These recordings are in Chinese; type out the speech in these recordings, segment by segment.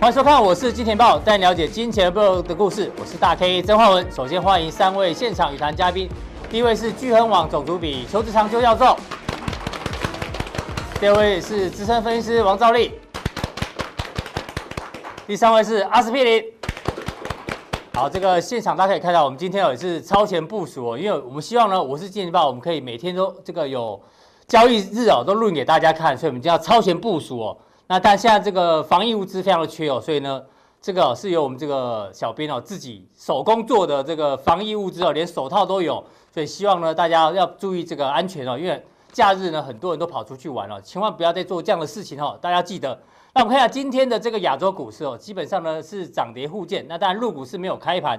欢迎收看，我是金钱豹，带你了解金钱爆的故事。我是大 K 曾焕文。首先欢迎三位现场与谈嘉宾，第一位是巨亨网总主笔邱志长邱教授，第二位是资深分析师王兆立，第三位是阿司匹林。好，这个现场大家可以看到，我们今天也是超前部署哦，因为我们希望呢，我是金钱爆，我们可以每天都这个有交易日哦，都录给大家看，所以我们就要超前部署哦。那但现在这个防疫物资非常的缺哦，所以呢，这个是由我们这个小编哦自己手工做的这个防疫物资哦，连手套都有，所以希望呢大家要注意这个安全哦，因为假日呢很多人都跑出去玩了，千万不要再做这样的事情哦，大家记得。那我们看一下今天的这个亚洲股市哦，基本上呢是涨跌互见，那当然入股市没有开盘，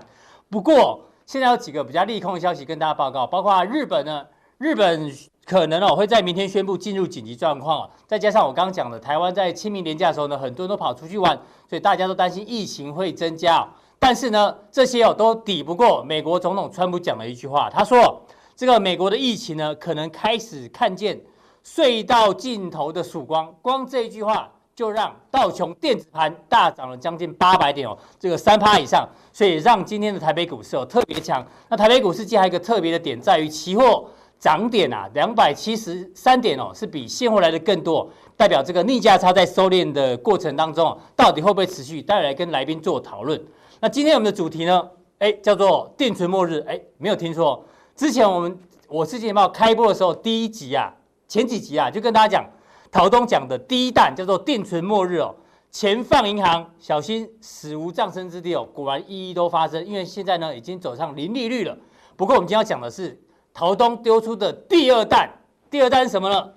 不过现在有几个比较利空的消息跟大家报告，包括日本呢，日本。可能哦会在明天宣布进入紧急状况，再加上我刚刚讲的，台湾在清明连假的时候呢，很多人都跑出去玩，所以大家都担心疫情会增加。但是呢，这些哦都抵不过美国总统川普讲的一句话，他说这个美国的疫情呢，可能开始看见隧道尽头的曙光。光这一句话就让道琼电子盘大涨了将近八百点哦，这个三趴以上，所以让今天的台北股市哦特别强。那台北股市今天还有一个特别的点在于期货。涨点啊，两百七十三点哦，是比现货来的更多，代表这个逆价差在收敛的过程当中，到底会不会持续？待来跟来宾做讨论。那今天我们的主题呢，哎，叫做定存末日，哎，没有听错。之前我们我是金钱爆开播的时候，第一集啊，前几集啊，就跟大家讲，陶东讲的第一弹叫做定存末日哦，钱放银行，小心死无葬身之地哦。果然一一都发生，因为现在呢已经走上零利率了。不过我们今天要讲的是。陶东丢出的第二弹，第二弹是什么呢？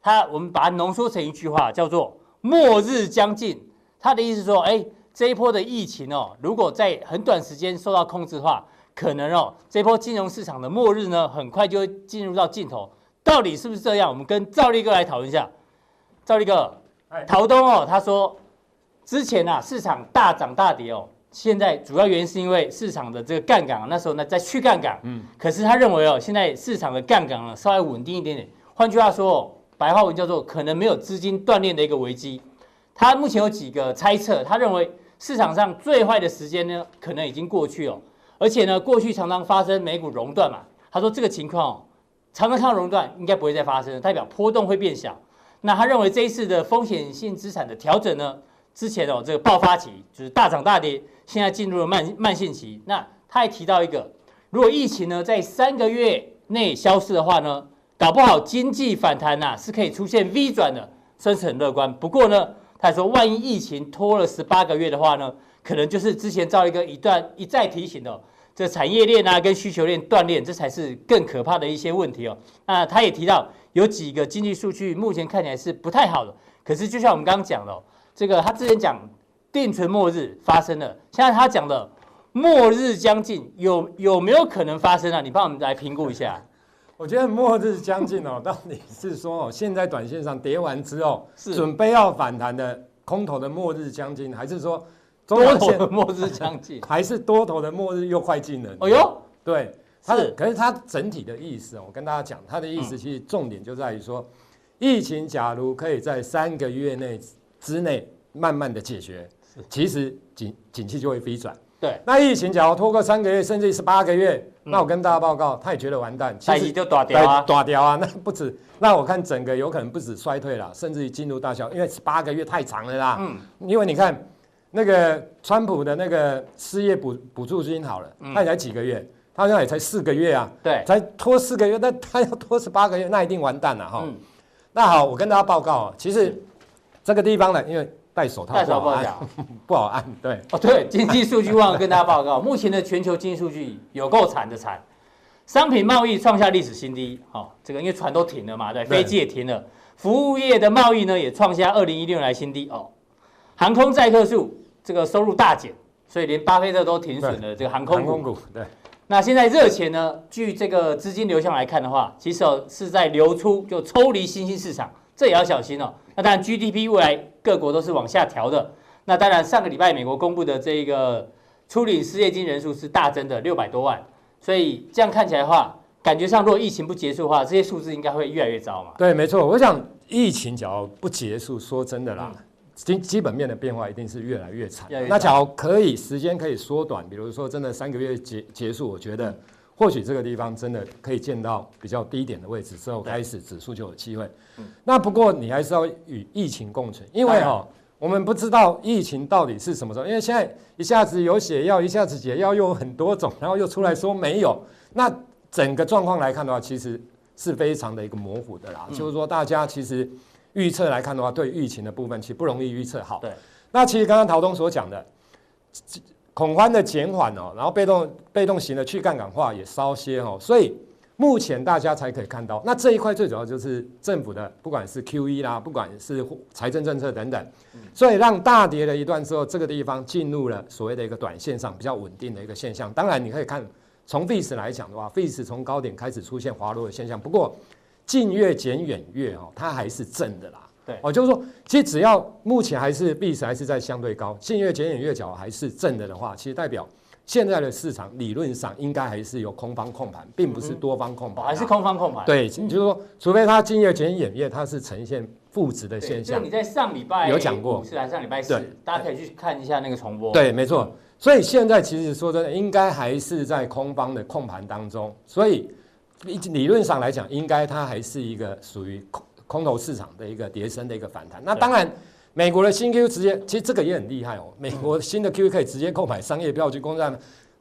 他我们把它浓缩成一句话，叫做“末日将近”。他的意思是说，哎，这一波的疫情哦，如果在很短时间受到控制的话，可能哦，这波金融市场的末日呢，很快就会进入到尽头。到底是不是这样？我们跟赵立哥来讨论一下。赵立哥，陶东哦，他说之前啊，市场大涨大跌哦。现在主要原因是因为市场的这个杠杆，那时候呢在去杠杆，嗯，可是他认为哦，现在市场的杠杆呢稍微稳定一点点。换句话说，白话文叫做可能没有资金断裂的一个危机。他目前有几个猜测，他认为市场上最坏的时间呢可能已经过去哦，而且呢过去常常发生美股熔断嘛，他说这个情况哦，常常看到熔断应该不会再发生，代表波动会变小。那他认为这一次的风险性资产的调整呢，之前哦这个爆发期就是大涨大跌。现在进入了慢慢性期，那他还提到一个，如果疫情呢在三个月内消失的话呢，搞不好经济反弹呐、是可以出现 V 转的，算是很乐观。不过呢，他说万一疫情拖了十八个月的话呢，可能就是之前造一个一段一再提醒的，这产业链啊跟需求链断裂，这才是更可怕的一些问题哦。那他也提到有几个经济数据目前看起来是不太好的，可是就像我们刚刚讲的，这个他之前讲。定存末日发生了，现在他讲的末日将近，有有没有可能发生啊？你帮我们来评估一下。我觉得末日将近哦，到底是说哦，现在短线上跌完之后，是准备要反弹的空头的末日将近，还是说多头的末日将近，还是多头的末日又快近了？哦哟，对，是。可是它整体的意思哦，我跟大家讲，它的意思其实重点就在于说，疫情假如可以在三个月内之内慢慢的解决。其实景景气就会飞转，对。那疫情假如拖个三个月，甚至十八个月，嗯，那我跟大家报告，他也觉得完蛋，其实就大掉啊，大掉啊，那不止。那我看整个有可能不止衰退了，甚至于进入大萧，因为十八个月太长了啦。嗯。因为你看那个川普的那个失业补补助金好了，他也才几个月，他好像也才四个月啊，对，才拖四个月，那 他要拖十八个月，那一定完蛋了哈。嗯。那好，我跟大家报告，其实这个地方呢，因为。戴手套戴手不好按，不好按。对，哦对，经济数据忘了跟大家报告，目前的全球经济数据有够惨的惨，商品贸易创下历史新低，哦，这个因为船都停了嘛，对，飞机也停了，服务业的贸易呢也创下二零一六年来新低哦，航空载客数这个收入大减，所以连巴菲特都停损了这个航空股，航空股。对，那现在热钱呢，据这个资金流向来看的话，其实是在流出，就抽离新兴市场，这也要小心哦。那当然 GDP 未来。各国都是往下调的，那当然上个礼拜美国公布的这个初领失业金人数是大增的六百多万，所以这样看起来的话，感觉上如果疫情不结束的话，这些数字应该会越来越糟嘛。对，没错。我想疫情只要不结束，说真的啦，基基本面的变化一定是越来越惨。越越那假如可以时间可以缩短，比如说真的三个月结结束，我觉得或许这个地方真的可以见到比较低点的位置之后，开始指数就有机会。那不过你还是要与疫情共存，因为哈，我们不知道疫情到底是什么时候，因为现在一下子有血药，一下子解药又有很多种，然后又出来说没有，那整个状况来看的话，其实是非常的一个模糊的啦。就是说大家其实。预测来看的话，对疫情的部分其实不容易预测好。对，那其实刚刚陶东所讲的恐慌的减缓哦，然后被动被动型的去杠杆化也稍些哦，所以目前大家才可以看到，那这一块最主要就是政府的不管是 QE 啦，不管是财政政策等等，所以让大跌了一段之后，这个地方进入了所谓的一个短线上比较稳定的一个现象。当然你可以看从 VIX 来讲的话，VIX 从高点开始出现滑落的现象，不过。近月减远月哦，它还是正的啦。对哦，就是说，其实只要目前还是币值还是在相对高，近月减远月角还是正的的话，其实代表现在的市场理论上应该还是有空方控盘，并不是多方控盘，还是空方控盘。对，就是说，除非它近月减远月它是呈现负值的现象。就你在上礼拜有讲过，是啊，上礼拜四，大家可以去看一下那个重播。对，没错。所以现在其实说真的，应该还是在空方的控盘当中，所以。理论上来讲，应该它还是一个属于空空头市场的一个跌升的一个反弹。那当然，美国的新 Q 直接，其实这个也很厉害哦。美国新的 Q 可以直接购买商业票据、公债和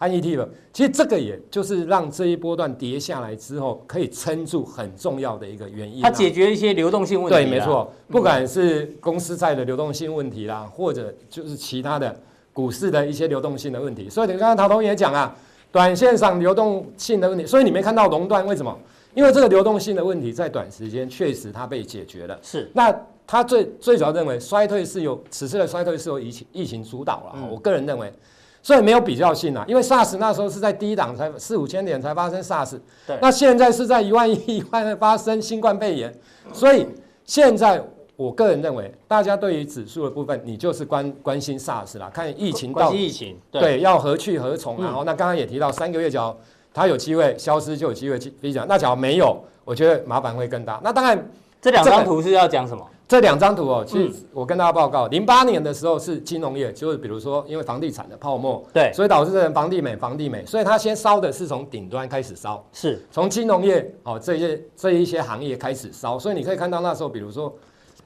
ET 了其实这个也就是让这一波段跌下来之后，可以撑住很重要的一个原因。它解决一些流动性问题。对，没错，不管是公司债的流动性问题啦，或者就是其他的股市的一些流动性的问题。所以你刚刚陶东也讲啊。短线上流动性的问题，所以你没看到熔断，为什么？因为这个流动性的问题在短时间确实它被解决了。是，那他最最主要认为衰退是由此次的衰退是由疫情疫情主导了。嗯、我个人认为，所以没有比较性啊，因为 SARS 那时候是在低档才四五千点才发生 SARS，对，那现在是在一万一一万发生新冠肺炎，所以现在。我个人认为，大家对于指数的部分，你就是关关心 SARS 啦，看疫情到疫情对，对要何去何从啊。然后，那刚刚也提到三个月，只要它有机会消失，就有机会去飞涨。那假如没有，我觉得麻烦会更大。那当然，这两张图是要讲什么？这两张图哦，其实我跟大家报告，零八年的时候是金融业，就是比如说因为房地产的泡沫，对，所以导致这人房地美，房地美，所以它先烧的是从顶端开始烧，是从金融业哦这些这一些行业开始烧。所以你可以看到那时候，比如说。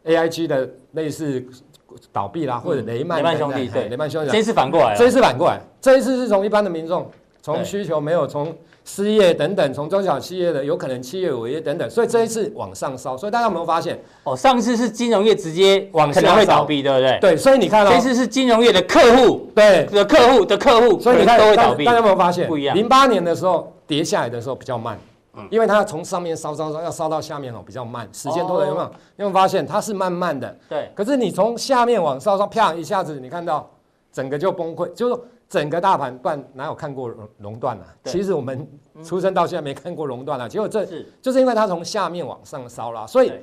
A I G 的类似倒闭啦，或者雷曼、嗯、雷曼兄弟，对，雷曼兄弟，这一次反过来，这一次反过来，这一次是从一般的民众，从需求没有，从失业等等，从中小企业的有可能企业违约等等，所以这一次往上烧，所以大家有没有发现？哦，上次是金融业直接往可能会倒闭，对不对？对，所以你看到、哦、这次是金融业的客户，对的客户的客户，所以你看都会倒闭。大家有没有发现？不一样。零八年的时候跌下来的时候比较慢。嗯因为它从上面烧烧烧，要烧到下面哦，比较慢，时间拖得有没有？有没有发现它是慢慢的？对。可是你从下面往烧烧，啪一下子，你看到整个就崩溃，就是整个大盘断，哪有看过熔熔断啊？其实我们出生到现在没看过熔断啊。结果这就是因为它从下面往上烧了，所以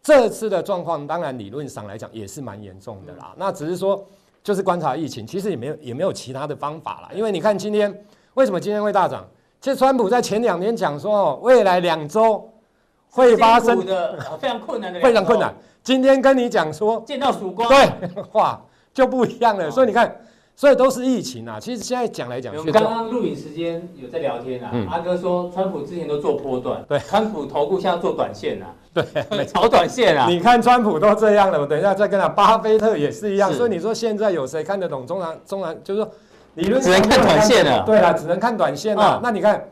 这次的状况当然理论上来讲也是蛮严重的啦。那只是说就是观察疫情，其实也没有也没有其他的方法啦。因为你看今天为什么今天会大涨？其实川普在前两天讲说，哦，未来两周会发生的非常困难的，非常困难。今天跟你讲说见到曙光，对，哇就不一样了。所以你看，所以都是疫情啊。其实现在讲来讲去，刚刚录影时间有在聊天啊。阿哥说，川普之前都做波段，对，川普投顾现在做短线啊，对，炒短线啊。你看川普都这样了，我等一下再跟他。巴菲特也是一样。所以你说现在有谁看得懂中南中南？就是说。理论只能看短线了，对啊，只能看短线了。那你看，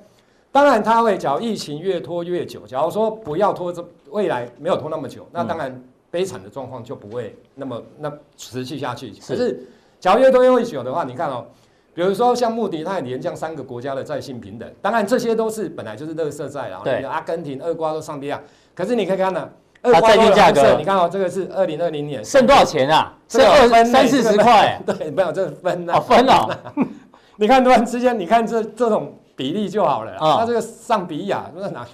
当然他会，假如疫情越拖越久，假如说不要拖这未来没有拖那么久，那当然悲惨的状况就不会那么那持续下去。可是，假如越多越久的话，你看哦，比如说像穆迪，他也连降三个国家的债信平等，当然这些都是本来就是乐色债啊，对，阿根廷、厄瓜多、上帝亚。可是你可以看呢。它债券价格，你看哦，这个是二零二零年，剩多少钱啊？剩二三四十块。对，没有这分啊，分了。你看突然之间，你看这这种比例就好了。啊，那这个上比亚不是哪？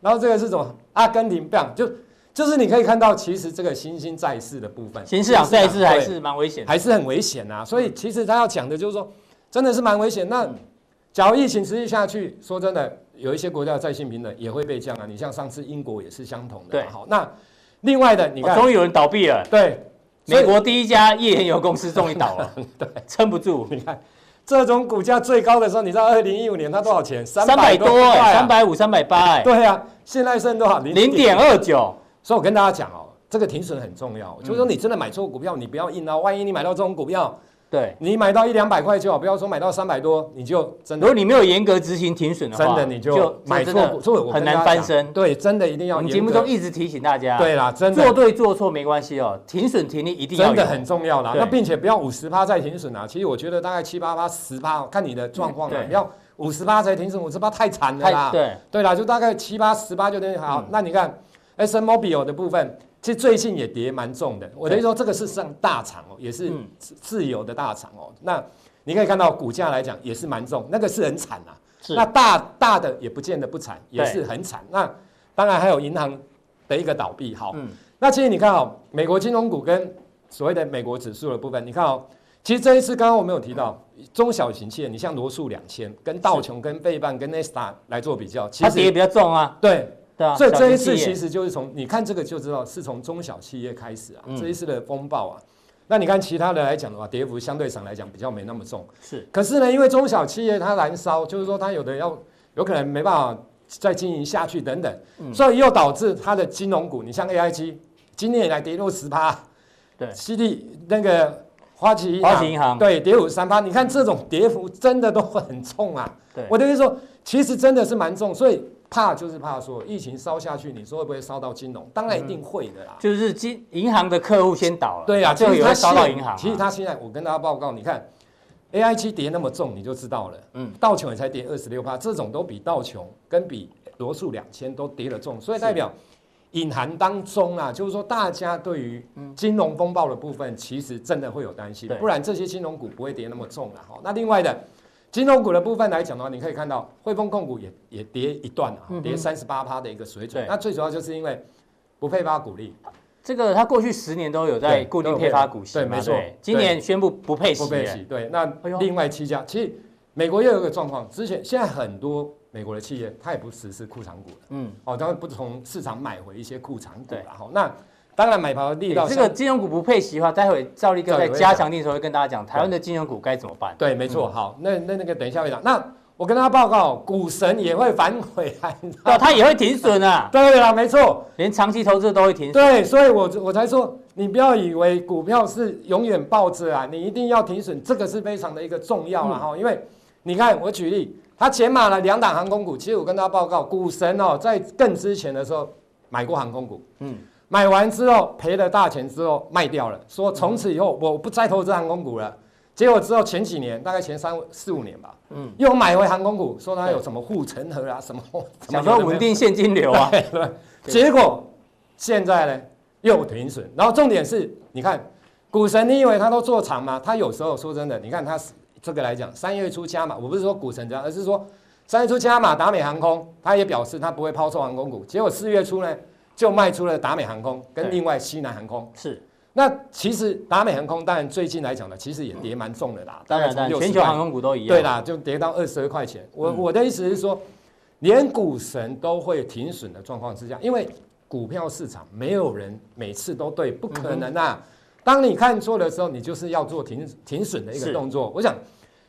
然后这个是什么？阿根廷不就就是你可以看到，其实这个新兴债市的部分，新市场债市还是蛮危险，还是很危险啊。所以其实他要讲的就是说，真的是蛮危险。那假如疫情持续下去，说真的。有一些国家的债信平等也会被降啊，你像上次英国也是相同的。对，好，那另外的你看，终于有人倒闭了。对，美国第一家页岩油公司终于倒了，对，撑不住。你看这种股价最高的时候，你知道二零一五年它多少钱？三百多哎，三百五、三百八哎。对啊，现在剩多少？零点二九。所以我跟大家讲哦，这个停损很重要，就是说你真的买错股票，你不要硬啊，万一你买到这种股票。对，你买到一两百块就好，不要说买到三百多，你就真的。如果你没有严格执行停损的话，真的你就买错，所以很难翻身。对，真的一定要。我们节目中一直提醒大家，对啦，真的做对做错没关系哦，停损停利一定要。真的很重要啦，那并且不要五十趴再停损啊。其实我觉得大概七八趴、十趴，看你的状况了。不要五十趴才停损，五十趴太惨了啦。对对啦，就大概七八十八就等于好。那你看，ExxonMobil 的部分。其实最近也跌蛮重的，我等于说这个是上大厂哦，也是自由的大厂哦。那你可以看到股价来讲也是蛮重，那个是很惨啊。那大大的也不见得不惨，也是很惨。那当然还有银行的一个倒闭。好，那其实你看哦，美国金融股跟所谓的美国指数的部分，你看哦，其实这一次刚刚我们有提到中小型企业，你像罗素两千、跟道琼、跟贝半、跟纳斯达来做比较，其实也比较重啊。对。对啊，所以这一次其实就是从你看这个就知道是从中小企业开始啊，这一次的风暴啊，那你看其他的来讲的话，跌幅相对上来讲比较没那么重。是，可是呢，因为中小企业它燃烧，就是说它有的要有可能没办法再经营下去等等，所以又导致它的金融股，你像 AIG 今年以来跌落十趴，对，CD 那个花旗花旗银行对跌五三趴，你看这种跌幅真的都很重啊。对，我的意思说，其实真的是蛮重，所以。怕就是怕说疫情烧下去，你说会不会烧到金融？当然一定会的啦。嗯、就是金银行的客户先倒了。对呀、啊，就会烧到银行、啊。其实他现在，我跟大家报告，你看，AIG 跌那么重，你就知道了。嗯，道琼也才跌二十六趴，这种都比道琼跟比罗素两千都跌得重，所以代表隐含当中啊，就是说大家对于金融风暴的部分，其实真的会有担心，不然这些金融股不会跌那么重了。哈，那另外的。金融股的部分来讲的话，你可以看到汇丰控股也也跌一段啊，跌三十八趴的一个水准。那最主要就是因为不配发股利，这个它过去十年都有在固定配发。股息，对，没错。今年宣布不配息，不配息。对，那另外七家，其实美国又有一个状况，之前现在很多美国的企业它也不实施库藏股了，嗯，哦，它会不从市场买回一些库藏股了，哈，那。当然，买跑的力道。这个金融股不配息的话，待会赵立哥在加强錠的时候会跟大家讲，台湾的金融股该怎么办？对，没错。好，那那那个等一下会讲。那我跟大家报告，股神也会反悔啊，哦，他也会停损啊。对啦，没错，连长期投资都会停损。对，所以我我才说，你不要以为股票是永远抱着啊，你一定要停损，这个是非常的一个重要啊哈。因为你看，我举例，他减码了两档航空股，其实我跟大家报告，股神哦，在更之前的时候买过航空股，嗯。买完之后赔了大钱之后卖掉了，说从此以后我不再投资航空股了。结果之后前几年大概前三四五年吧，嗯，又买回航空股，说它有什么护城河啊什么，想说稳定现金流啊，对，结果现在呢又停损。然后重点是，你看股神，你以为他都做长吗？他有时候说真的，你看他这个来讲，三月初加码，我不是说股神这样，而是说三月初加码达美航空，他也表示他不会抛售航空股。结果四月初呢？就卖出了达美航空跟另外西南航空是，那其实达美航空当然最近来讲呢，其实也跌蛮重的啦。当然，全球航空股都一样。对啦，就跌到二十二块钱。我我的意思是说，连股神都会停损的状况之下，因为股票市场没有人每次都对，不可能啊。当你看错的时候，你就是要做停停损的一个动作。我想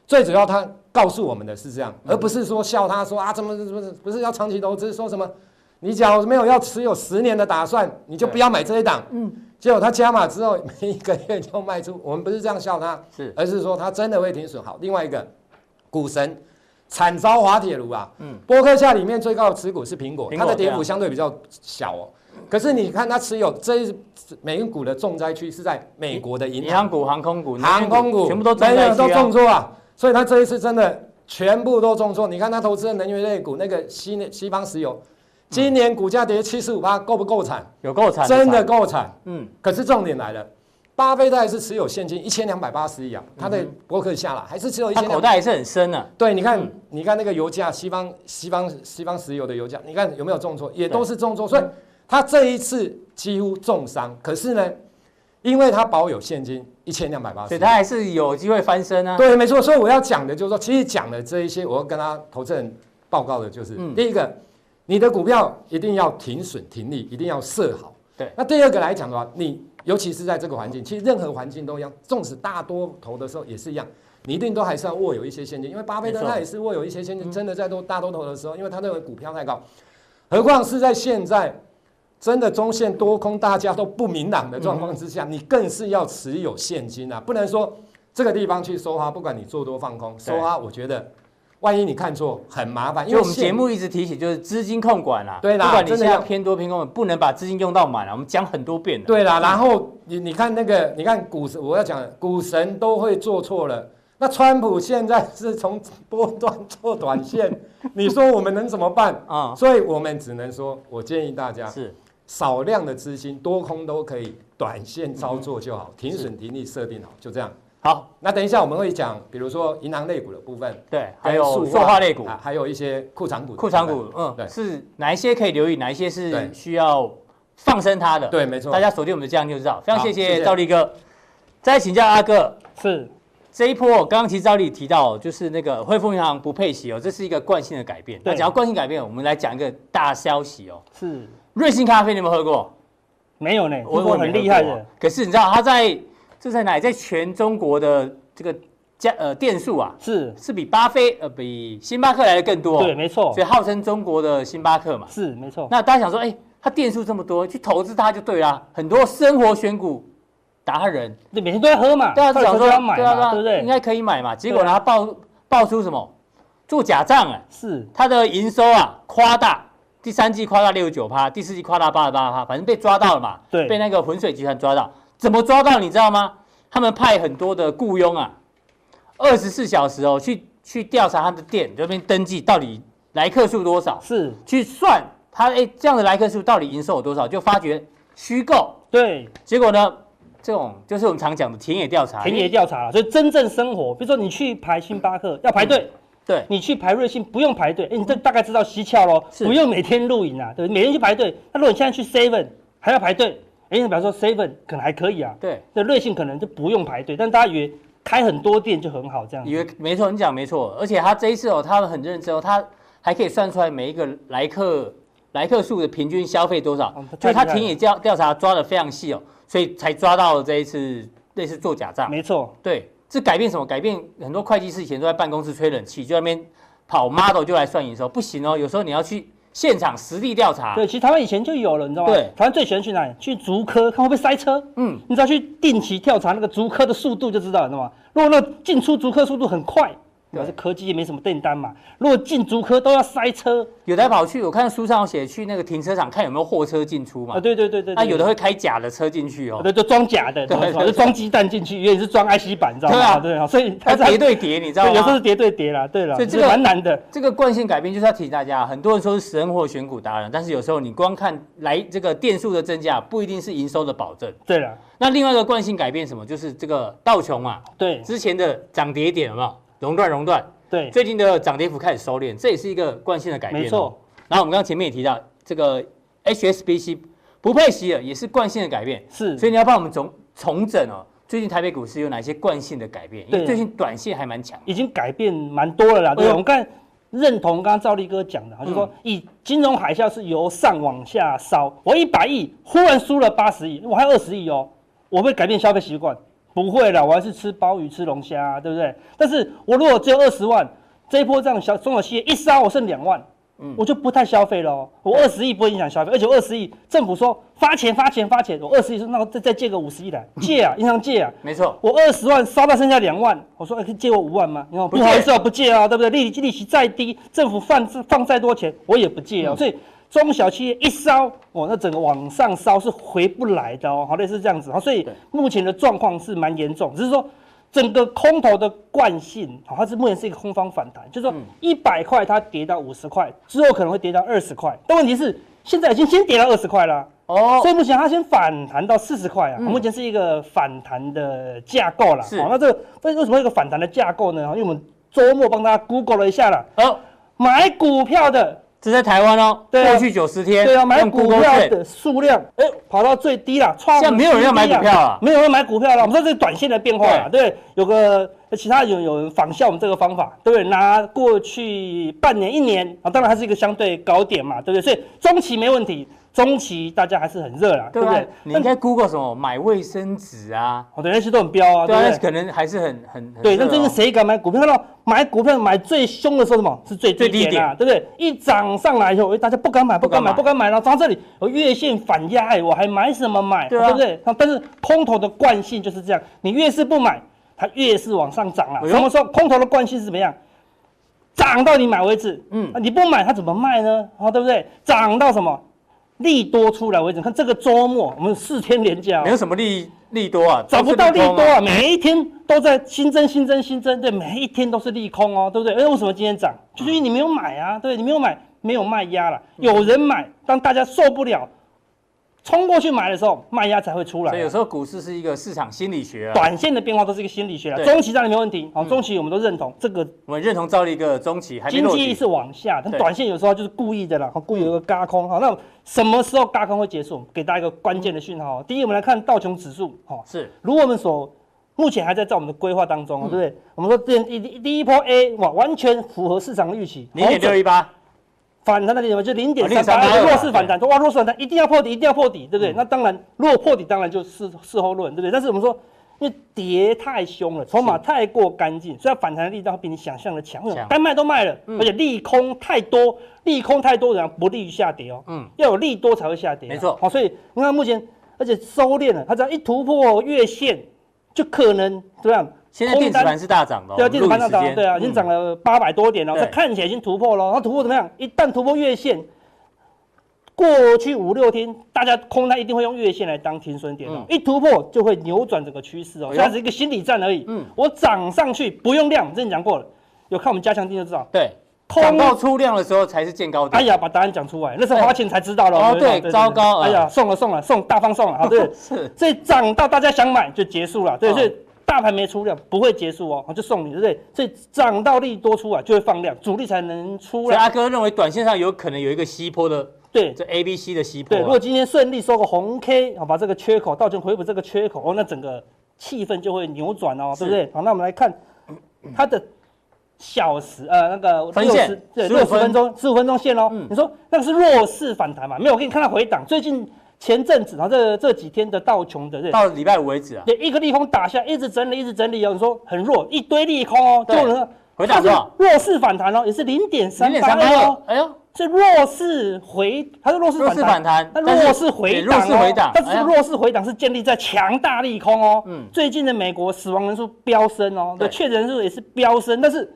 最主要他告诉我们的是这样，而不是说笑他说啊怎么怎么不是要长期投资说什么。你假如没有要持有十年的打算，你就不要买这一档。嗯，结果他加码之后，每一个月就卖出。我们不是这样笑他，是，而是说他真的会停损。好，另外一个股神惨遭滑铁卢啊。嗯，波克夏里面最高的持股是苹果，它的跌幅相对比较小哦。可是你看它持有这一美股的重灾区是在美国的银行股、航空股、航空股，全部都没有都重挫啊。所以他这一次真的全部都重挫。你看他投资的能源类股，那个西西方石油。今年股价跌七十五趴，够不够惨？有够惨，真的够惨。嗯，可是重点来了，巴菲特还是持有现金一千两百八十亿啊，他的博客下来还是持有一千，他口袋还是很深啊。对，你看，你看那个油价，西方西方西方石油的油价，你看有没有重挫？也都是重挫，所以他这一次几乎重伤。可是呢，因为他保有现金一千两百八十亿，所以他还是有机会翻身啊。对，没错。所以我要讲的就是说，其实讲的这一些，我要跟他投资人报告的就是，第一个。你的股票一定要停损停利，一定要设好。对，那第二个来讲的话，你尤其是在这个环境，其实任何环境都一样，纵使大多头的时候也是一样，你一定都还是要握有一些现金，因为巴菲特他也是握有一些现金，真的在多大多头的时候，因为他认为股票太高，何况是在现在真的中线多空大家都不明朗的状况之下，你更是要持有现金啊，不能说这个地方去收哈，不管你做多放空，收哈，我觉得。万一你看错，很麻烦。因为我们节目一直提醒，就是资金控管啦。对啦，不管你现在偏多偏空，不能把资金用到满了。我们讲很多遍了。对啦，然后你你看那个，你看股神，我要讲股神都会做错了。那川普现在是从波段做短线，你说我们能怎么办啊？所以我们只能说，我建议大家是少量的资金，多空都可以，短线操作就好，停损停利设定好，就这样。好，那等一下我们会讲，比如说银行类股的部分，对，还有塑化类股，还有一些库藏股。库藏股，嗯，对，是哪一些可以留意，哪一些是需要放生它的？对，没错。大家锁定我们的这样就知道。非常谢谢兆立哥。再请教阿哥，是这一波，刚刚其实兆立提到，就是那个汇丰银行不配息哦，这是一个惯性的改变。那讲到惯性改变，我们来讲一个大消息哦。是瑞幸咖啡，你有没有喝过？没有呢，我我很厉害的。可是你知道他在？这在哪里？在全中国的这个家呃店数啊，是是比巴菲呃比星巴克来的更多。对，没错。所以号称中国的星巴克嘛。是，没错。那大家想说，哎，它店数这么多，去投资它就对啦。很多生活选股达人，对，每天都在喝嘛。对啊，想说要买，对啊，对不对？应该可以买嘛。结果呢，他爆爆出什么？做假账啊。是。他的营收啊夸大，第三季夸大六十九趴，第四季夸大八十八趴，反正被抓到了嘛。对。被那个浑水集团抓到。怎么抓到？你知道吗？他们派很多的雇佣啊，二十四小时哦，去去调查他的店这边登记到底来客数多少，是去算他哎这样的来客数到底营收有多少，就发觉虚构。对，结果呢，这种就是我们常讲的田野调查。田野调查，所以真正生活，比如说你去排星巴克要排队，嗯，对，你去排瑞幸不用排队，哎，你这大概知道蹊跷喽，不用每天录影啊，对，每天去排队。那如果你现在去 Seven 还要排队。哎，你比方说 Seven 可能还可以啊，对，那瑞幸可能就不用排队，但大家以为开很多店就很好这样。以为没错，你讲没错，而且他这一次哦，他们很认真哦，他还可以算出来每一个来客来客数的平均消费多少，哦、就是他田野调调查抓的非常细哦，所以才抓到了这一次类似做假账。没错，对，这改变什么？改变很多会计师以前都在办公室吹冷气，就在那边跑 model 就来算营收，不行哦，有时候你要去。现场实地调查，对，其实台湾以前就有了，你知道吗？对，台湾最喜欢去哪里？去竹科，看会不会塞车。嗯，你只要去定期调查那个竹科的速度就知道了，你知道吗？如果那进出竹科速度很快。主要是科技也没什么订单嘛，如果进竹科都要塞车，有的跑去，我看书上写去那个停车场看有没有货车进出嘛。啊，对对对对，那有的会开假的车进去哦，对，就装假的，对，就装鸡蛋进去，因为是装 IC 板，你知道吗？对啊，所以它叠对叠，你知道吗？有时候是叠对叠啦，对了，所以这个蛮难的。这个惯性改变就是要提醒大家，很多人说是神或选股达人，但是有时候你光看来这个电数的增加，不一定是营收的保证。对了，那另外一个惯性改变什么？就是这个道琼嘛，对，之前的涨跌点有没有熔断熔断？对，最近的涨跌幅开始收敛，这也是一个惯性的改变。没错。然后我们刚刚前面也提到，这个 HSBC 不配息了，也是惯性的改变。是。所以你要帮我们重重整哦，最近台北股市有哪些惯性的改变？因为最近短线还蛮强，已经改变蛮多了啦。对，我们看认同刚刚赵立哥讲的，就是说以金融海啸是由上往下烧，我一百亿忽然输了八十亿，我还有二十亿哦，我会改变消费习惯。不会啦，我还是吃鲍鱼、吃龙虾、啊，对不对？但是我如果只有二十万，这一波这样小中小企业一杀，我剩两万，嗯，我就不太消费了。我二十亿不会影响消费，而且二十亿政府说发钱发钱发钱，我二十亿说那我再再借个五十亿来 借啊，银行借啊，没错。我二十万烧到剩下两万，我说哎，可以借我五万吗？你看不好意思啊，不借啊，对不对？利息利息再低，政府放放再多钱，我也不借啊。所以中小企业一烧，哦，那整个往上烧是回不来的哦，好类似这样子，好，所以目前的状况是蛮严重，只是说整个空头的惯性，好，它是目前是一个空方反弹，就是说一百块它跌到五十块之后可能会跌到二十块，但问题是现在已经先跌到二十块了。哦，所以目前它先反弹到四十块啊，目前是一个反弹的架构了，好，那这个为为什么一个反弹的架构呢？因为我们周末帮大家 Google 了一下了，哦，买股票的。这在台湾哦，对啊、过去九十天，对啊，买股票的数量，哎，跑到最低了，创、啊、现在没有人要买股票了，没有人买股票了。我们说这是短线的变化嘛，对，对，有个其他有有人仿效我们这个方法，对不对？拿过去半年、一年啊，当然它是一个相对高点嘛，对不对？所以中期没问题，中期大家还是很热啦，对不对？你应该 Google 什么买卫生纸啊？哦，对，那些都很飙啊，对啊，可能还是很很对。那最近谁敢买股票？看到买股票买最凶的时候什么？是最最低点啊，对不对？一涨上来以后，大家不敢买，不敢买，不敢买，然后涨到这里，我月线反压，哎，我还买什么买？对不对？但是空头的惯性就是这样，你越是不买，它越是往上涨了。什么时候空头的惯性是怎么样？涨到你买为止，嗯，你不买它怎么卖呢？啊，对不对？涨到什么利多出来为止。看这个周末，我们四天连假，没有什么利利多啊，找不到利多啊，每一天都在新增、新增、新增，对，每一天都是利空哦，对不对？哎，为什么今天涨？就是因为你没有买啊，对，你没有买，没有卖压了，有人买，当大家受不了。冲过去买的时候，卖压才会出来。所以有时候股市是一个市场心理学啊，短线的变化都是一个心理学啊。中期当然没问题，好，中期我们都认同这个。我们认同造了一个中期，经济是往下，但短线有时候就是故意的啦，故意有个嘎空。好，那什么时候嘎空会结束？给大家一个关键的讯号。第一，我们来看道琼指数，哈，是如我们所目前还在在我们的规划当中，对不对？我们说第第第一波 A 哇，完全符合市场的预期，零点六一八。反弹的点什么？就零点三八，弱势反弹，说哇，弱势反弹一定要破底，一定要破底，对不对？嗯、那当然，如果破底，当然就事事后论，对不对？但是我们说，因为跌太凶了，筹码太过干净，所以反弹的力道比你想象的强。该卖都卖了，嗯、而且利空太多，利空太多，然后不利于下跌哦。嗯，要有利多才会下跌。没错。好，所以你看目前，而且收敛了，它只要一突破月线，就可能怎么样。现在电子盘是大涨的，对啊，电子盘大涨，对啊，已经涨了八百多点了，这看起来已经突破了。它突破怎么样？一旦突破月线，过去五六天大家空单一定会用月线来当停损点哦，一突破就会扭转整个趋势哦，它是一个心理战而已。嗯，我涨上去不用量，之前讲过了，有看我们加强定就知道。对，涨到出量的时候才是见高点。哎呀，把答案讲出来，那时候花钱才知道了。哦，对，糟糕，哎呀，送了送了送大方送了啊，对，是，所以涨到大家想买就结束了，对，所以。大盘没出量不会结束哦，就送你，对不对？所以涨到利多出来就会放量，主力才能出来。所以阿哥认为短线上有可能有一个吸坡的，对，这 A、B、C 的吸波。对，如果今天顺利收个红 K，好，把这个缺口道琼回补这个缺口，哦，那整个气氛就会扭转哦，对不对？好，那我们来看它的小时，呃，那个六十，对，六十分钟，十五分钟线哦。你说那个是弱势反弹嘛？没有，我给你看到回档，最近。前阵子啊，这这几天的道琼的，到礼拜五为止啊，对，一个利空打下，一直整理，一直整理哦。你说很弱，一堆利空哦，就能回档是弱势反弹哦，也是零点三八哦。哎呦，是弱势回，它是弱势反弹，它弱势回档哦。但是弱势回档是建立在强大利空哦。嗯，最近的美国死亡人数飙升哦，对，确诊人数也是飙升，但是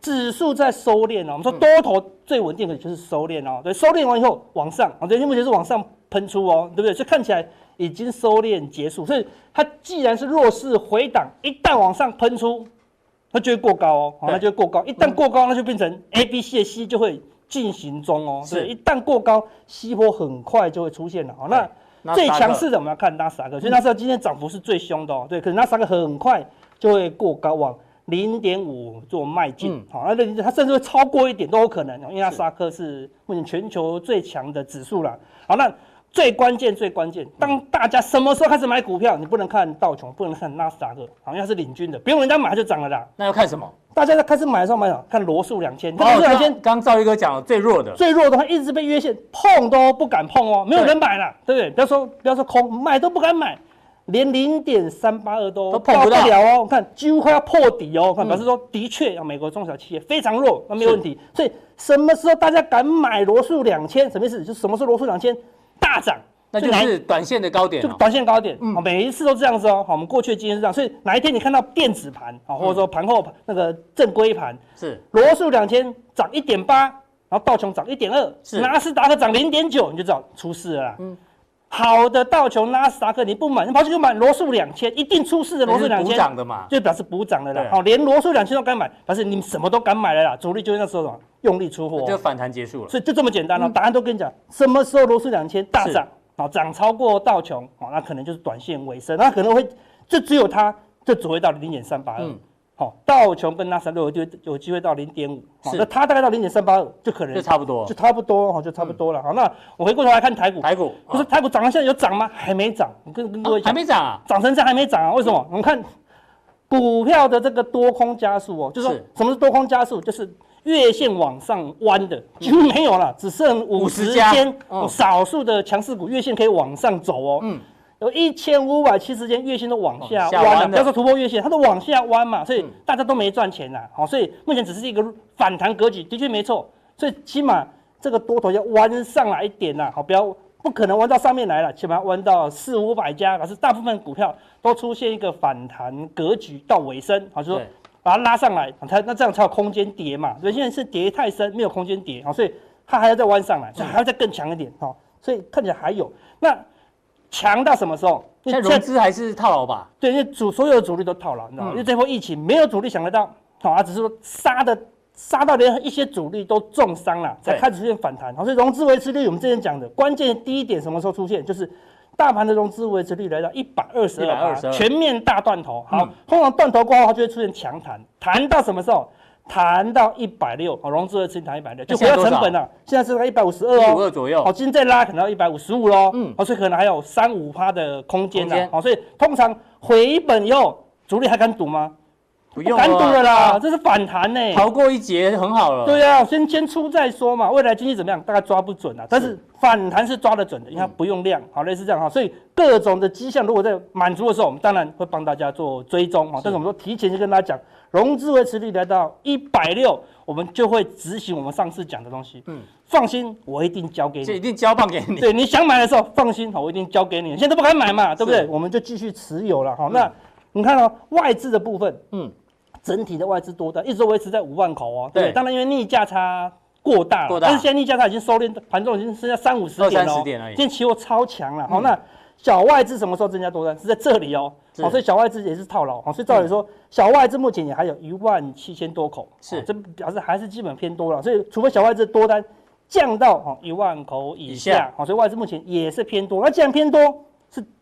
指数在收敛哦。我们说多头最稳定的就是收敛哦，对，收敛完以后往上啊，对，目前是往上。喷出哦，对不对？所以看起来已经收敛结束，所以它既然是弱势回档，一旦往上喷出，它就会过高哦，好，它就会过高。一旦过高，那就变成 A、B、C 的 C 就会进行中哦。是，一旦过高，吸波很快就会出现了。好，那最强势的我们要看纳斯达克，所以纳斯达克今天涨幅是最凶的哦。对，可是纳斯达克很快就会过高，往零点五做迈进。好，那它甚至会超过一点都有可能，因为纳斯达克是目前全球最强的指数了。好，那。最关键，最关键，当大家什么时候开始买股票？你不能看道琼，不能看纳斯达克，好像是领军的，不用人家买它就涨了啦。那要看什么？大家在开始买的时候买什么？看罗素两千。罗素两千，刚兆一哥讲了最弱的，最弱的话一直被约线碰都不敢碰哦，没有人买了，对不对？不要说不要说空，买都不敢买，连零点三八二都碰不了哦。我看几乎快要破底哦，看表示说的确啊，美国中小企业非常弱，那没有问题。所以什么时候大家敢买罗素两千？什么意思？就什么时候罗素两千？大涨，那就是短线的高点，就短线高点。嗯，每一次都这样子哦。好，我们过去的经验是这样，所以哪一天你看到电子盘啊，或者说盘后盘那个正规盘是罗素两千涨一点八，然后道琼涨一点二，是纳斯达克涨零点九，你就知道出事了啦。嗯，好的道琼纳斯达克你不买，你跑去就买罗素两千，一定出事的罗素两千。补涨的嘛，就表示补涨的啦。好，连罗素两千都敢买，表示你什么都敢买了啦。主力就是那时候什么用力出货，就反弹结束了。所以就这么简单了，答案都跟你讲，什么时候罗素两千大涨？好，涨超过道琼，哦，那可能就是短线尾声，那可能会就只有它就只会到零点三八二，好，道琼跟纳斯达克有机会有机会到零点五，那它大概到零点三八二就可能就差不多，就差不多，哈，就差不多了。好，那我回过头来看台股，台股不是台股涨了，现在有涨吗？还没涨，你跟跟各位讲，还没涨啊，涨成这样还没涨啊？为什么？我们看股票的这个多空加速哦，就是说什么是多空加速？就是月线往上弯的几乎没有了，只剩五十间，少数的强势股月线可以往上走哦。嗯，有一千五百七十间月线都往下弯了，不要说突破月线，它都往下弯嘛，所以大家都没赚钱呐。好，所以目前只是一个反弹格局，的确没错。所以起码这个多头要弯上来一点呐，好，不要不可能弯到上面来了，起码要弯到四五百家，可是大部分股票都出现一个反弹格局到尾声，好，就说。把它拉上来，它那这样才有空间跌嘛。所以现在是跌太深，没有空间跌，所以它还要再弯上来，还要再更强一点，所以看起来还有。那强到什么时候？现在融资还是套牢吧？对，因为主所有的主力都套牢，你知道吗？因为这波疫情没有主力想得到，好啊，只是说杀的杀到连一些主力都重伤了，才开始出现反弹。好，所以融资维持率我们之前讲的关键第一点什么时候出现？就是。大盘的融资维持率来到一百二十二，全面大断头。好，通常断头过后，它就会出现强弹，弹到什么时候？弹到一百六，好，融资的资金谈一百六，就回到成本了。现在是在一百五十二哦，五二左右。好，今天再拉可能要一百五十五喽。嗯，好，所以可能还有三五趴的空间呢。好，所以通常回本以后，主力还敢赌吗？不用敢赌了啦，这是反弹呢，逃过一劫就很好了。对啊，先先出再说嘛，未来经济怎么样，大概抓不准啊。但是反弹是抓得准的，因为它不用量，好，类似这样哈。所以各种的迹象如果在满足的时候，我们当然会帮大家做追踪哈。但是我们说提前就跟大家讲，融资维持率来到一百六，我们就会执行我们上次讲的东西。嗯，放心，我一定交给你，一定交棒给你。对，你想买的时候放心，好，我一定交给你。现在都不敢买嘛，对不对？我们就继续持有了。好，那你看哦外资的部分，嗯。整体的外资多单一直都维持在五万口哦，对，当然因为逆价差过大，但是现在逆价差已经收敛，盘中已经剩下三五十点了，今天期货超强了，好，那小外资什么时候增加多单？是在这里哦，好，所以小外资也是套牢，好，所以照理说小外资目前也还有一万七千多口，是，这表示还是基本偏多了，所以除非小外资多单降到哦一万口以下，好，所以外资目前也是偏多，那既然偏多。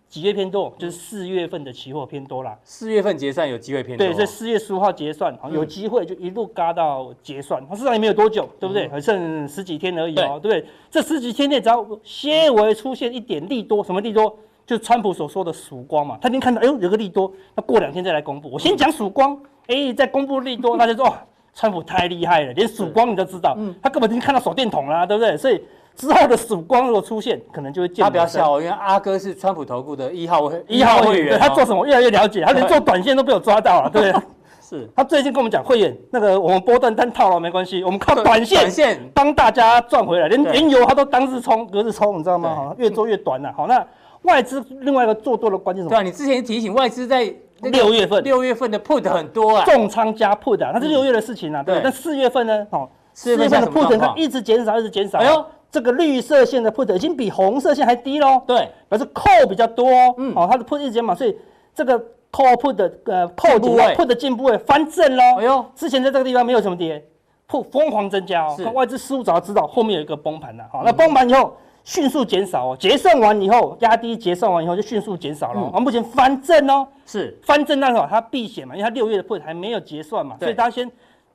几月偏多，就是四月份的期货偏多啦。四月份结算有机会偏多，对，所以四月十五号结算，有机会就一路嘎到结算。它市场也没有多久，对不对？还剩十几天而已哦，对不对？这十几天内只要些微出现一点利多，什么利多？就川普所说的曙光嘛。他已经看到，哎呦，有个利多，那过两天再来公布。我先讲曙光，哎，再公布利多，那就说哦，川普太厉害了，连曙光你都知道，他根本已经看到手电筒啦，对不对？所以。之后的曙光如果出现，可能就会见。他比较小，因为阿哥是川普投顾的一号会一号会员，他做什么越来越了解，他连做短线都被我抓到了，对。是他最近跟我们讲，会员那个我们波段单套了没关系，我们靠短线短线帮大家赚回来，连原油他都当日冲隔日冲，你知道吗？越做越短了。好，那外资另外一个做多的关键什么？对啊，你之前提醒外资在六月份六月份的 put 很多啊，重仓加 put 啊，那是六月的事情啊，对。那四月份呢？哦，四月份的 put 它一直减少，一直减少。哎呦。这个绿色线的 put 已经比红色线还低喽，对，表示 call 比较多，哦。嗯，哦，它的 put 一直减嘛，所以这个 call put 的呃 call 进 put 的进步位翻正喽，哎呦，之前在这个地方没有什么跌，put 疯狂增加哦，外资失误早就知道后面有一个崩盘了，好，那崩盘以后迅速减少哦，结算完以后压低，结算完以后就迅速减少了，啊，目前翻正哦，是。翻正那时候它避险嘛，因为它六月的 put 还没有结算嘛，所以它先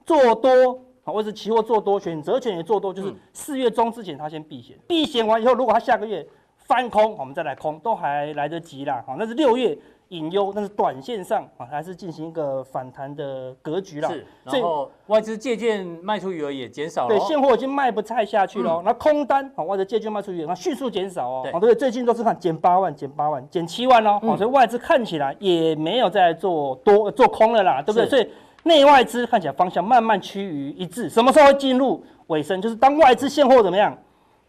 做多。或者期货做多，选择权也做多，就是四月中之前他先避险，避险完以后，如果他下个月翻空，我们再来空，都还来得及啦。好，那是六月隐忧，但是短线上啊还是进行一个反弹的格局啦。是，然后外资借券卖出余额也减少了，对，现货已经卖不太下去了。那空单啊，外资借券卖出余额，那迅速减少哦。对，对，最近都是看减八万，减八万，减七万哦。所以外资看起来也没有在做多做空了啦，对不对？所以。内外资看起来方向慢慢趋于一致，什么时候会进入尾声？就是当外资现货怎么样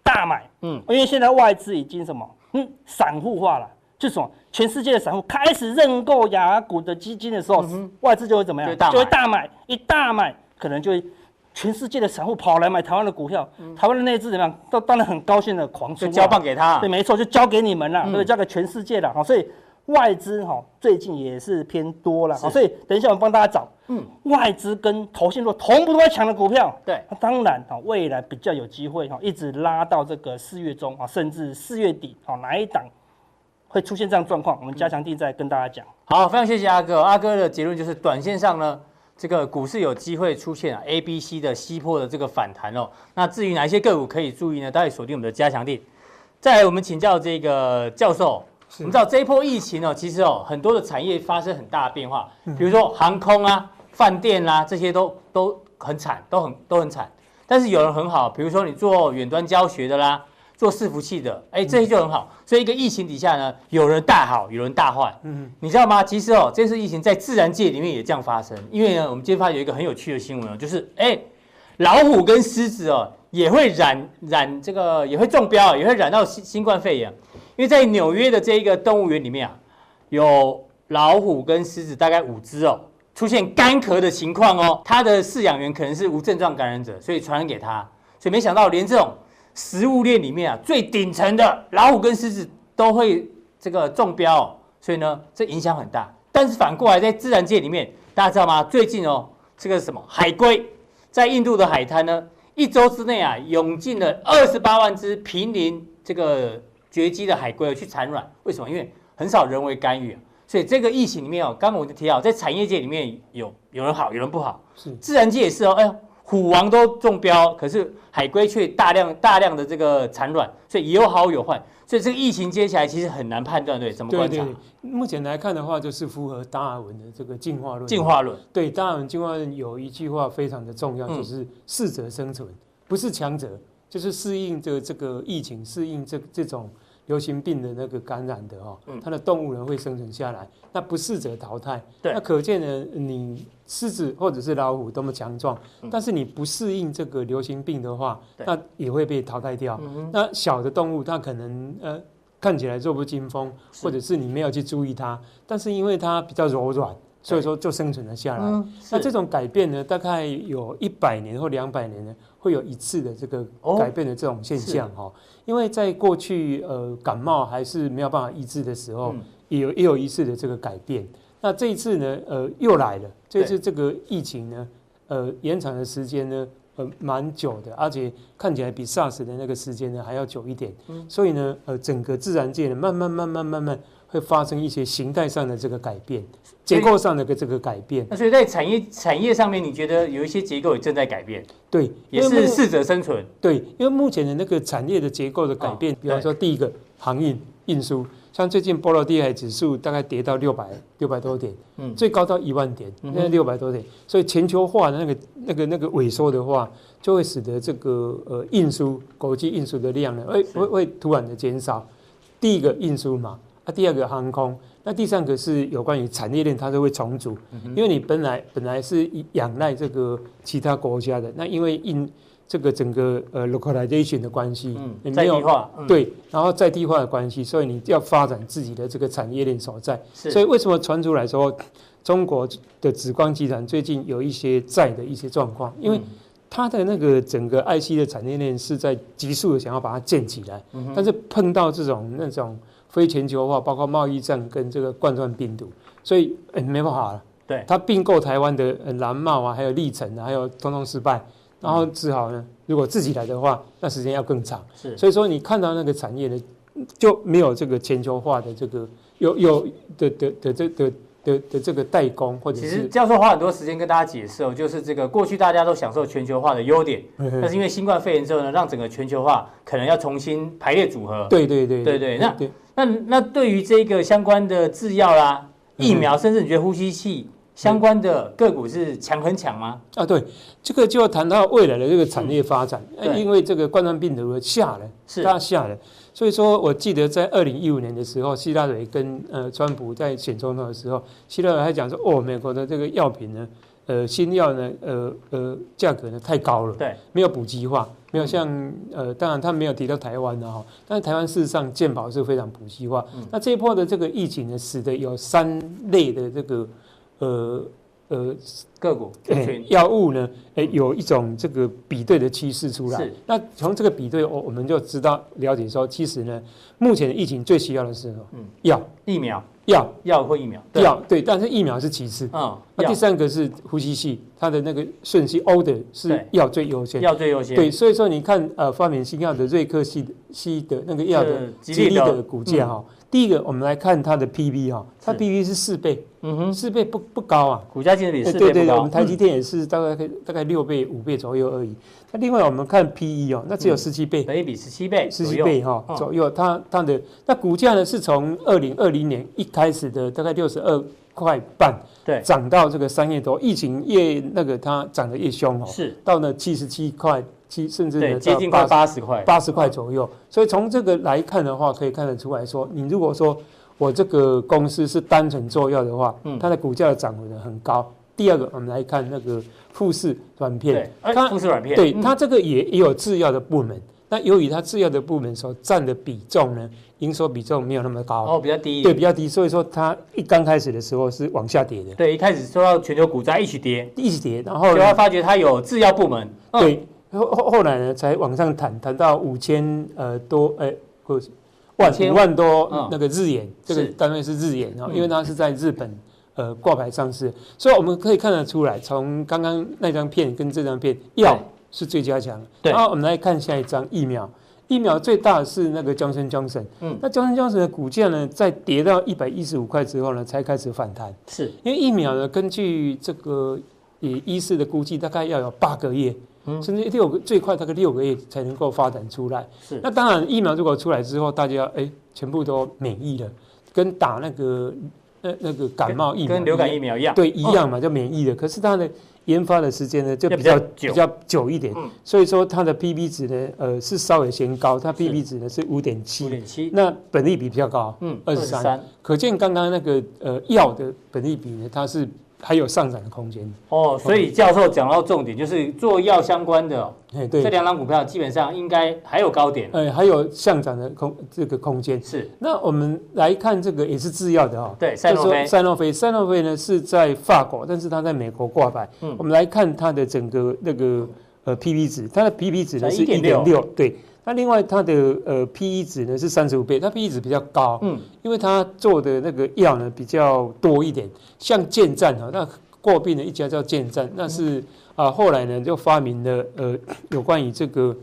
大买，嗯，因为现在外资已经什么，嗯，散户化了，就是什么，全世界的散户开始认购雅股的基金的时候，嗯、外资就会怎么样？就会大买，一大买，可能就会全世界的散户跑来买台湾的股票，嗯、台湾的内资怎么样？都当然很高兴的狂出，交棒给他，对，没错，就交给你们了，对、嗯，交给全世界了，好，所以。外资哈最近也是偏多了，所以等一下我们帮大家找，嗯，外资跟投信若同步都在抢的股票，对，那当然哈未来比较有机会哈，一直拉到这个四月中啊，甚至四月底，好哪一档会出现这样状况，我们加强地再跟大家讲。好，非常谢谢阿哥，阿哥的结论就是短线上呢，这个股市有机会出现 A、B、C 的西破的这个反弹哦。那至于哪一些个股可以注意呢？大家锁定我们的加强錠。再来，我们请教这个教授。我们知道这一波疫情哦，其实哦很多的产业发生很大的变化，比如说航空啊、饭店啊这些都都很惨，都很都很惨。但是有人很好，比如说你做远端教学的啦，做伺服器的，哎，这些就很好。所以一个疫情底下呢，有人大好，有人大坏。嗯，你知道吗？其实哦，这次疫情在自然界里面也这样发生。因为呢，我们今天发现有一个很有趣的新闻哦，就是哎，老虎跟狮子哦也会染染这个也会中标，也会染到新新冠肺炎。因为在纽约的这一个动物园里面啊，有老虎跟狮子大概五只哦。出现干咳的情况哦，它的饲养员可能是无症状感染者，所以传染给他，所以没想到连这种食物链里面啊最顶层的老虎跟狮子都会这个中标哦，所以呢这影响很大。但是反过来在自然界里面，大家知道吗？最近哦这个什么海龟在印度的海滩呢，一周之内啊涌进了二十八万只濒临这个绝迹的海龟去产卵，为什么？因为很少人为干预啊。所以这个疫情里面哦，刚刚我就提到，在产业界里面有有人好，有人不好，是自然界也是哦。哎呦，虎王都中标，可是海龟却大量大量的这个产卵，所以有好有坏。所以这个疫情接下来其实很难判断，对？怎么观察？对对对，目前来看的话，就是符合达尔文的这个进化论。进化论。对，达尔文进化论有一句话非常的重要，就是适者生存，不是强者，就是适应这这个疫情，适应这这种。流行病的那个感染的哦，它的动物呢会生存下来，那不适者淘汰。对，那可见呢，你狮子或者是老虎多么强壮，但是你不适应这个流行病的话，那也会被淘汰掉。那小的动物它可能呃看起来弱不禁风，或者是你没有去注意它，但是因为它比较柔软，所以说就生存了下来。那这种改变呢，大概有一百年或两百年呢。会有一次的这个改变的这种现象哈、哦，因为在过去呃感冒还是没有办法医治的时候，也有也有一次的这个改变。那这一次呢，呃又来了，这次这个疫情呢，呃延长的时间呢，呃蛮久的，而且看起来比 SARS 的那个时间呢还要久一点。所以呢，呃整个自然界呢，慢慢慢慢慢慢。会发生一些形态上的这个改变，结构上的个这个改变。那所以在产业产业上面，你觉得有一些结构也正在改变？对，也是适者生存。对，因为目前的那个产业的结构的改变，比方说第一个航运运输，像最近波罗的海指数大概跌到六百六百多点，嗯，最高到一万点，现在六百多点，所以全球化的那个那个那个萎缩的话，就会使得这个呃运输国际运输的量呢，会会会突然的减少。第一个运输嘛。那第二个航空，那第三个是有关于产业链，它都会重组，因为你本来本来是仰赖这个其他国家的，那因为因这个整个呃 localization 的关系，嗯，在地化，对，然后在地化的关系，所以你要发展自己的这个产业链所在。所以为什么传出来说中国的紫光集团最近有一些债的一些状况？因为它的那个整个 IC 的产业链是在急速的想要把它建起来，但是碰到这种那种。非全球化，包括贸易战跟这个冠状病毒，所以哎、欸、没办法了。对，他并购台湾的蓝帽啊，还有历程啊，还有通通失败，然后只好呢，如果自己来的话，那时间要更长。是，所以说你看到那个产业呢，就没有这个全球化的这个有有的的的这的的的这个代工或者是。其实教授花很多时间跟大家解释哦，就是这个过去大家都享受全球化的优点，但是因为新冠肺炎之后呢，让整个全球化可能要重新排列组合。对对对对对，那。那那对于这个相关的制药啦、疫苗，甚至你觉得呼吸器相关的个股是强很强吗？啊，对，这个就要谈到未来的这个产业发展。因为这个冠状病毒下来，是它下了，所以说我记得在二零一五年的时候，希拉蕊跟呃川普在选总统的时候，希拉蕊还讲说，哦，美国的这个药品呢，呃，新药呢，呃呃，价格呢太高了，对，没有普及化。没有像呃，当然他没有提到台湾的哈，但是台湾事实上健保是非常普及化。那这一波的这个疫情呢，使得有三类的这个呃呃个股药物呢，哎有一种这个比对的趋势出来。是。那从这个比对，我我们就知道了解说，其实呢，目前的疫情最需要的是什么？嗯，药疫苗。药药或疫苗，药对，但是疫苗是其次。嗯，那第三个是呼吸系，它的那个顺序 order 是药最优先，药最优先。对，所以说你看，呃，发明新药的瑞克西西的那个药的吉利的股价哈，第一个我们来看它的 PB 哈，它 PB 是四倍，嗯哼，四倍不不高啊，股价净值比四倍不高。对对对，我们台积电也是大概大概六倍五倍左右而已。那另外我们看 PE 哦，那只有十七倍，等于比十七倍，十七倍哈左右。它它的那股价呢，是从二零二零年一开始的大概六十二块块半，对，涨到这个三月多，疫情越那个它涨得越凶哦，是。到了七十七块七，甚至对接近快八十块，八十块左右。所以从这个来看的话，可以看得出来说，你如果说我这个公司是单纯做药的话，嗯，它的股价的涨幅呢很高。第二个，我们来看那个富士软片，它富士软片，对它这个也也有制药的部门。那由于它制药的部门所占的比重呢，营收比重没有那么高，哦，比较低，对，比较低，所以说它一刚开始的时候是往下跌的，对，一开始受到全球股灾一起跌，一起跌，然后就会发觉它有制药部门，对，后后后来呢才往上弹，弹到五千呃多，哎，或万五万多那个日元，这个单位是日元啊，因为它是在日本呃挂牌上市，所以我们可以看得出来，从刚刚那张片跟这张片药。是最加强。对，然后我们来看下一张疫苗。疫苗最大的是那个 Johnson Johnson。嗯，那 Johnson Johnson 的股价呢，在跌到一百一十五块之后呢，才开始反弹。是，因为疫苗呢，根据这个以医师的估计，大概要有八个月，嗯，甚至六个最快大概六个月才能够发展出来。是，那当然疫苗如果出来之后，大家哎全部都免疫了，跟打那个那那个感冒疫苗跟流感疫苗一样，对，一样嘛，就免疫了。可是它的研发的时间呢就比较比较久。一点，所以说它的 P/B 值呢，呃是稍微偏高，它 P/B 值呢是五点七，五点七，那本利比比较高，嗯，二十三，可见刚刚那个呃药的本利比呢，它是。还有上涨的空间。哦，所以教授讲到重点，就是做药相关的，哎，对，这两档股票基本上应该还有高点，哎，还有上涨的空这个空间。是。那我们来看这个也是制药的哈，对，赛诺菲，赛诺菲，赛诺菲呢是在法国，但是它在美国挂牌。嗯，我们来看它的整个那个呃 P/B 值，它的 P/B 值呢是一点六，对。那另外它的呃 P/E 值呢是三十五倍，它 P/E 值比较高，嗯，因为它做的那个药呢比较多一点，像健赞哈，那过病的一家叫健站，那是啊后来呢就发明了呃有关于这个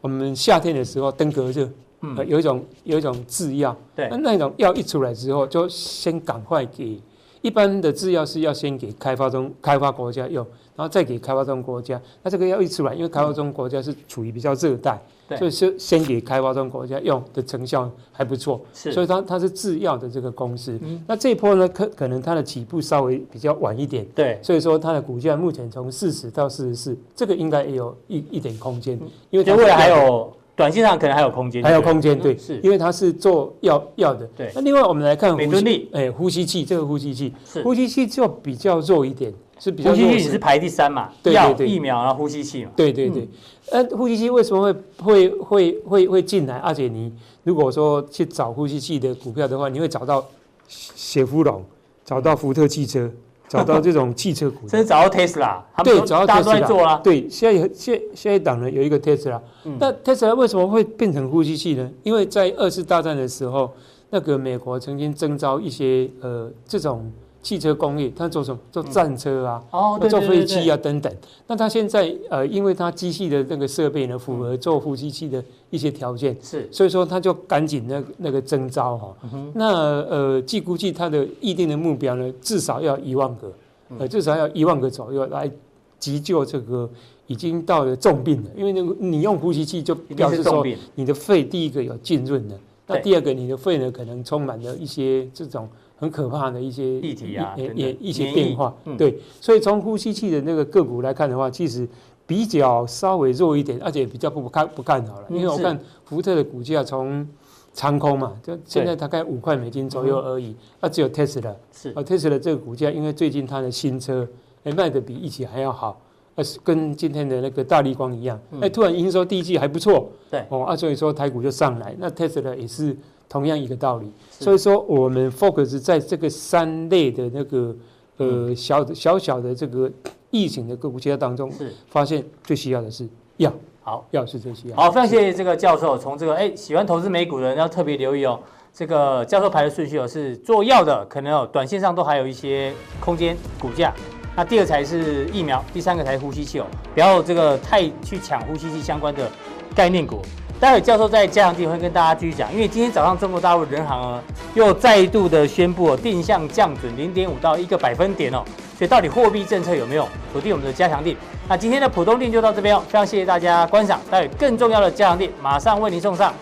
我们夏天的时候登革热，嗯，有一种有一种制药，对，那那种药一出来之后就先赶快给一般的制药是要先给开发中开发国家用，然后再给开发中国家，那这个要一出来，因为开发中国家是处于比较热带。所以是先给开发中国家用的成效还不错，是，所以它它是制药的这个公司。嗯，那这一波呢，可可能它的起步稍微比较晚一点，对，所以说它的股价目前从四十到四十四，这个应该也有一一点空间，因为未来还有短线上可能还有空间，还有空间，对，是。因为它是做药药的。对，那另外我们来看美敦力，哎，呼吸器这个呼吸器，呼吸器就比较弱一点。是比较呼吸器是排第三嘛？药、疫苗然后呼吸器嘛？对对对。呃，呼吸器为什么会会会会会进来？而且你如果说去找呼吸器的股票的话，你会找到雪佛龙，找到福特汽车，找到这种汽车股，甚至找到 Tesla。对，找到特斯拉。对，现在有现现在档呢有一个 Tesla，。那 Tesla 为什么会变成呼吸器呢？因为在二次大战的时候，那个美国曾经征召一些呃这种。汽车工业，它做什么？做战车啊，哦，做飞机啊等等。那它现在呃，因为它机器的那个设备呢，符合做呼吸器的一些条件，是，所以说它就赶紧那那个征召哈。那呃，据估计它的预定的目标呢，至少要一万个，呃，至少要一万个左右来急救这个已经到了重病了。因为那个你用呼吸器就表示说你的肺第一个有浸润的，那第二个你的肺呢可能充满了一些这种。很可怕的一些议题啊，也也一些变化，对，所以从呼吸器的那个个股来看的话，其实比较稍微弱一点，而且比较不看不看好了，因为我看福特的股价从长空嘛，就现在大概五块美金左右而已，啊，只有 Tesla 是，啊，Tesla 这个股价，因为最近它的新车哎卖的比一起还要好，而是跟今天的那个大力光一样，哎，突然营收第一季还不错，对，哦，啊，所以说台股就上来，那 Tesla 也是。同样一个道理，所以说我们 focus 在这个三类的那个呃小小小的这个疫情的个股阶当中，是。发现最需要的是药，好，药是最需要。好，非常谢谢这个教授，从这个哎喜欢投资美股的人要特别留意哦，这个教授排的顺序哦是做药的，可能哦短线上都还有一些空间股价，那第二才是疫苗，第三个才是呼吸器哦，不要这个太去抢呼吸器相关的概念股。待会教授在加强地会跟大家继续讲，因为今天早上中国大陆人行呢又再度的宣布定向降准零点五到一个百分点哦，所以到底货币政策有没有锁定我们的加强地？那今天的浦东店就到这边哦，非常谢谢大家观赏，待会更重要的加强地马上为您送上。